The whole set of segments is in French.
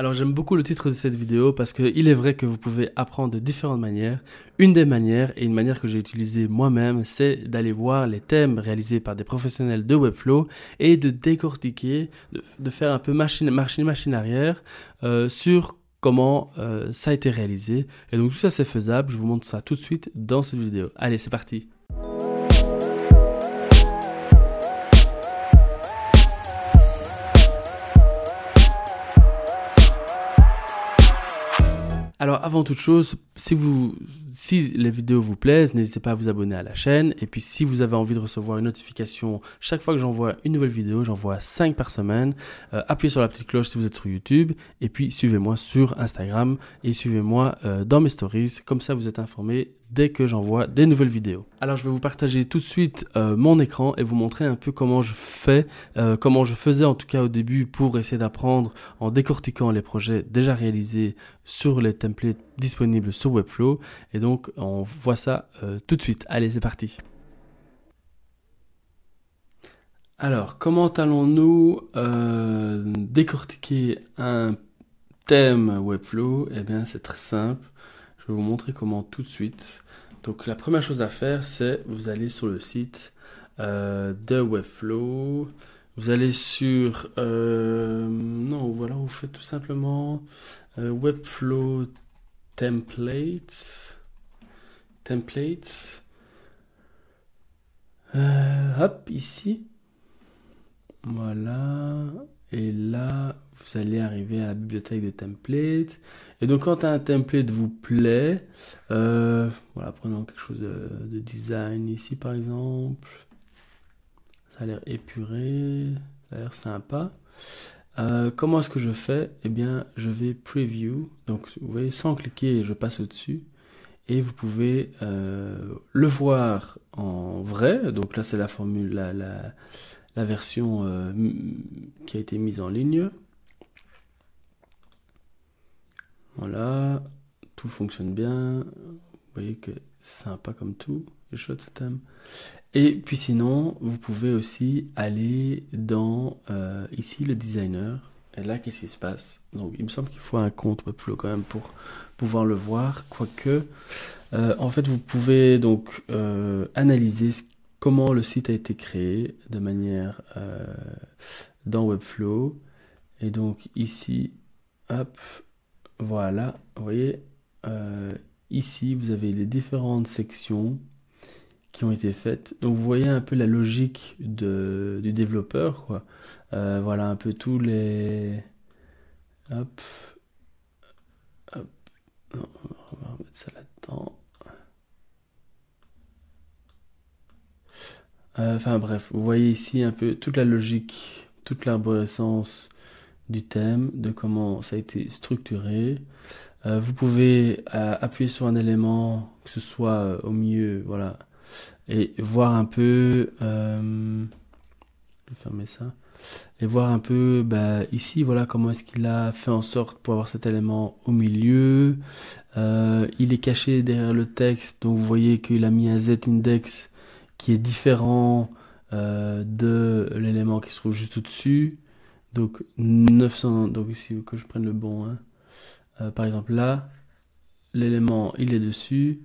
Alors j'aime beaucoup le titre de cette vidéo parce qu'il est vrai que vous pouvez apprendre de différentes manières. Une des manières, et une manière que j'ai utilisée moi-même, c'est d'aller voir les thèmes réalisés par des professionnels de Webflow et de décortiquer, de, faire un peu machine, machine, machine arrière euh, sur comment euh, ça a été réalisé. Et donc tout ça c'est faisable, je vous montre ça tout de suite dans cette vidéo. Allez, c'est parti Alors avant toute chose, si vous si les vidéos vous plaisent, n'hésitez pas à vous abonner à la chaîne. Et puis si vous avez envie de recevoir une notification chaque fois que j'envoie une nouvelle vidéo, j'envoie 5 par semaine, euh, appuyez sur la petite cloche si vous êtes sur YouTube. Et puis suivez-moi sur Instagram et suivez-moi euh, dans mes stories, comme ça vous êtes informé dès que j'envoie des nouvelles vidéos. Alors je vais vous partager tout de suite euh, mon écran et vous montrer un peu comment je fais, euh, comment je faisais en tout cas au début pour essayer d'apprendre en décortiquant les projets déjà réalisés sur les templates disponibles sur Webflow. Et donc on voit ça euh, tout de suite. Allez c'est parti. Alors comment allons-nous décortiquer un thème Webflow? Eh bien c'est très simple vous montrer comment tout de suite. Donc la première chose à faire, c'est vous allez sur le site euh, de Webflow. Vous allez sur... Euh, non, voilà, vous faites tout simplement euh, Webflow Templates. Templates. hop, ici. Voilà. Vous allez arriver à la bibliothèque de templates. Et donc, quand un template vous plaît, euh, voilà, prenons quelque chose de, design ici, par exemple. Ça a l'air épuré, ça a l'air sympa. Euh, comment est-ce que je fais? Eh bien, je vais preview. Donc, vous voyez, sans cliquer, je passe au-dessus. Et vous pouvez euh, le voir en vrai. Donc là, c'est la formule, la, la version qui a été mise en ligne. Voilà, tout fonctionne bien. Vous voyez que c'est sympa comme tout, les chouette ce thème. Et puis sinon, vous pouvez aussi aller dans euh, ici le designer. Et là, qu'est-ce qui se passe? Donc, il me semble qu'il faut un compte Webflow quand même pour pouvoir le voir. Quoique, euh, en fait, vous pouvez donc analyser ce comment le site a été créé de manière euh, dans Webflow. Et donc ici, hop, voilà, vous voyez, euh, ici vous avez les différentes sections qui ont été faites. Donc vous voyez un peu la logique du développeur. Euh, voilà un peu tous les... Hop. Hop. on va remettre ça là-dedans. Euh, enfin bref, vous voyez ici un peu toute la logique, toute l'arborescence du thème, de comment ça a été structuré. Euh, vous pouvez euh, appuyer sur un élément, que ce soit au milieu, voilà, et voir un peu, je vais fermer ça, et voir un peu, bah, ici, voilà, comment est-ce qu'il a fait en sorte pour avoir cet élément au milieu. il est caché derrière le texte, donc vous voyez qu'il a mis un z-index qui est différent euh, de l'élément qui se trouve juste au-dessus. Donc 900, donc ici que je prenne le bon. Hein. Euh, par exemple là, l'élément il est dessus.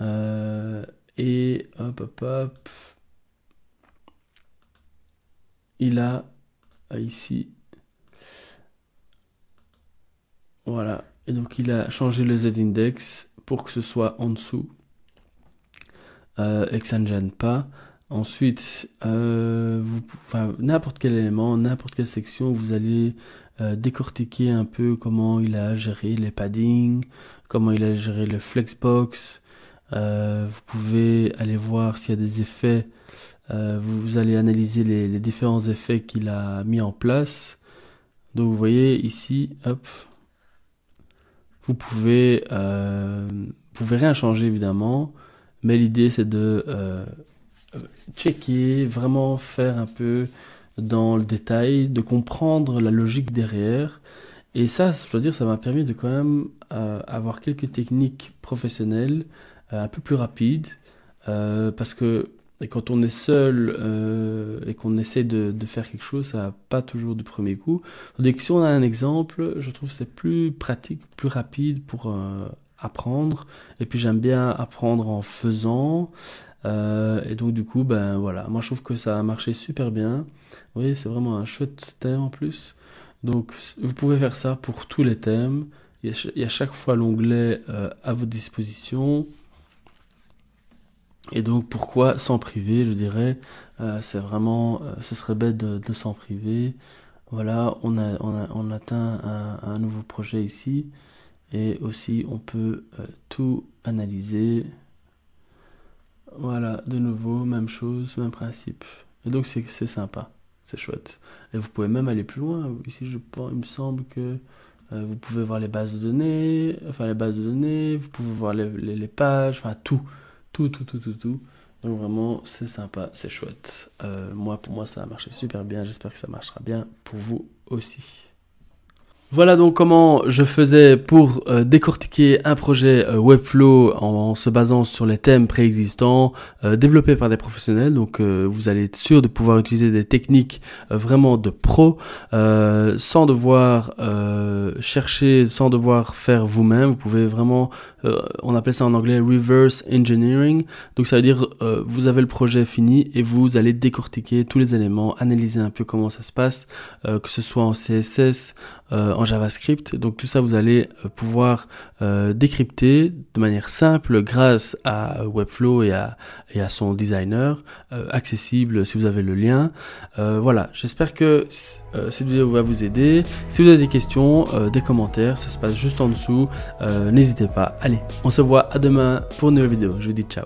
Euh, et hop hop hop. Il a ici. Voilà. Et donc il a changé le z-index pour que ce soit en dessous euh, et que ça ne gêne pas. Ensuite, euh, vous, n'importe quel élément, n'importe quelle section, vous allez euh, décortiquer un peu comment il a géré les paddings, comment il a géré le flexbox. Euh, vous pouvez aller voir s'il y a des effets. Euh, vous, vous, allez analyser les, les différents effets qu'il a mis en place. Donc vous voyez ici, hop, vous pouvez, euh, vous pouvez rien changer évidemment. Mais l'idée, c'est de euh, checker, vraiment faire un peu dans le détail, de comprendre la logique derrière. Et ça, je dois dire, ça m'a permis de quand même euh, avoir quelques techniques professionnelles euh, un peu plus rapides. parce que quand on est seul euh, et qu'on essaie de, faire quelque chose, ça va pas toujours du premier coup. Tandis que si on a un exemple, je trouve c'est plus pratique, plus rapide pour euh, apprendre. Et puis j'aime bien apprendre en faisant. Euh, et donc du coup, ben voilà, moi je trouve que ça a marché super bien. Oui, c'est vraiment un chouette thème en plus. Donc vous pouvez faire ça pour tous les thèmes. Il y a, chaque fois l'onglet euh, à votre disposition. Et donc pourquoi s'en priver, je dirais, euh, c'est vraiment, euh, ce serait bête de, s'en priver. Voilà, on a, on a, on atteint un, nouveau projet ici, et aussi on peut euh, tout analyser. Voilà, de nouveau, même chose, même principe. Et donc c'est sympa, c'est chouette. Et vous pouvez même aller plus loin. Ici, je pense, il me semble que euh, vous pouvez voir les bases de données, enfin les bases de données, vous pouvez voir les, pages, enfin tout tout, tout, tout, tout, tout. Donc vraiment, c'est sympa, c'est chouette. Euh, moi, pour moi, ça a marché super bien. J'espère que ça marchera bien pour vous aussi. Voilà donc comment je faisais pour euh, décortiquer un projet euh, Webflow en, se basant sur les thèmes préexistants euh, développés par des professionnels. Donc vous allez être sûr de pouvoir utiliser des techniques vraiment de pro sans devoir chercher, sans devoir faire vous-même. Vous pouvez vraiment, on appelle ça en anglais reverse engineering. Donc ça veut dire vous avez le projet fini et vous allez décortiquer tous les éléments, analyser un peu comment ça se passe, que ce soit en CSS, en JavaScript. Donc tout ça, vous allez euh, pouvoir euh, décrypter de manière simple grâce à Webflow et à, et à son designer, euh, accessible si vous avez le lien. voilà, j'espère que cette vidéo va vous aider. Si vous avez des questions, des commentaires, ça se passe juste en dessous. N'hésitez pas. Allez, on se voit à demain pour une nouvelle vidéo. Je vous dis ciao.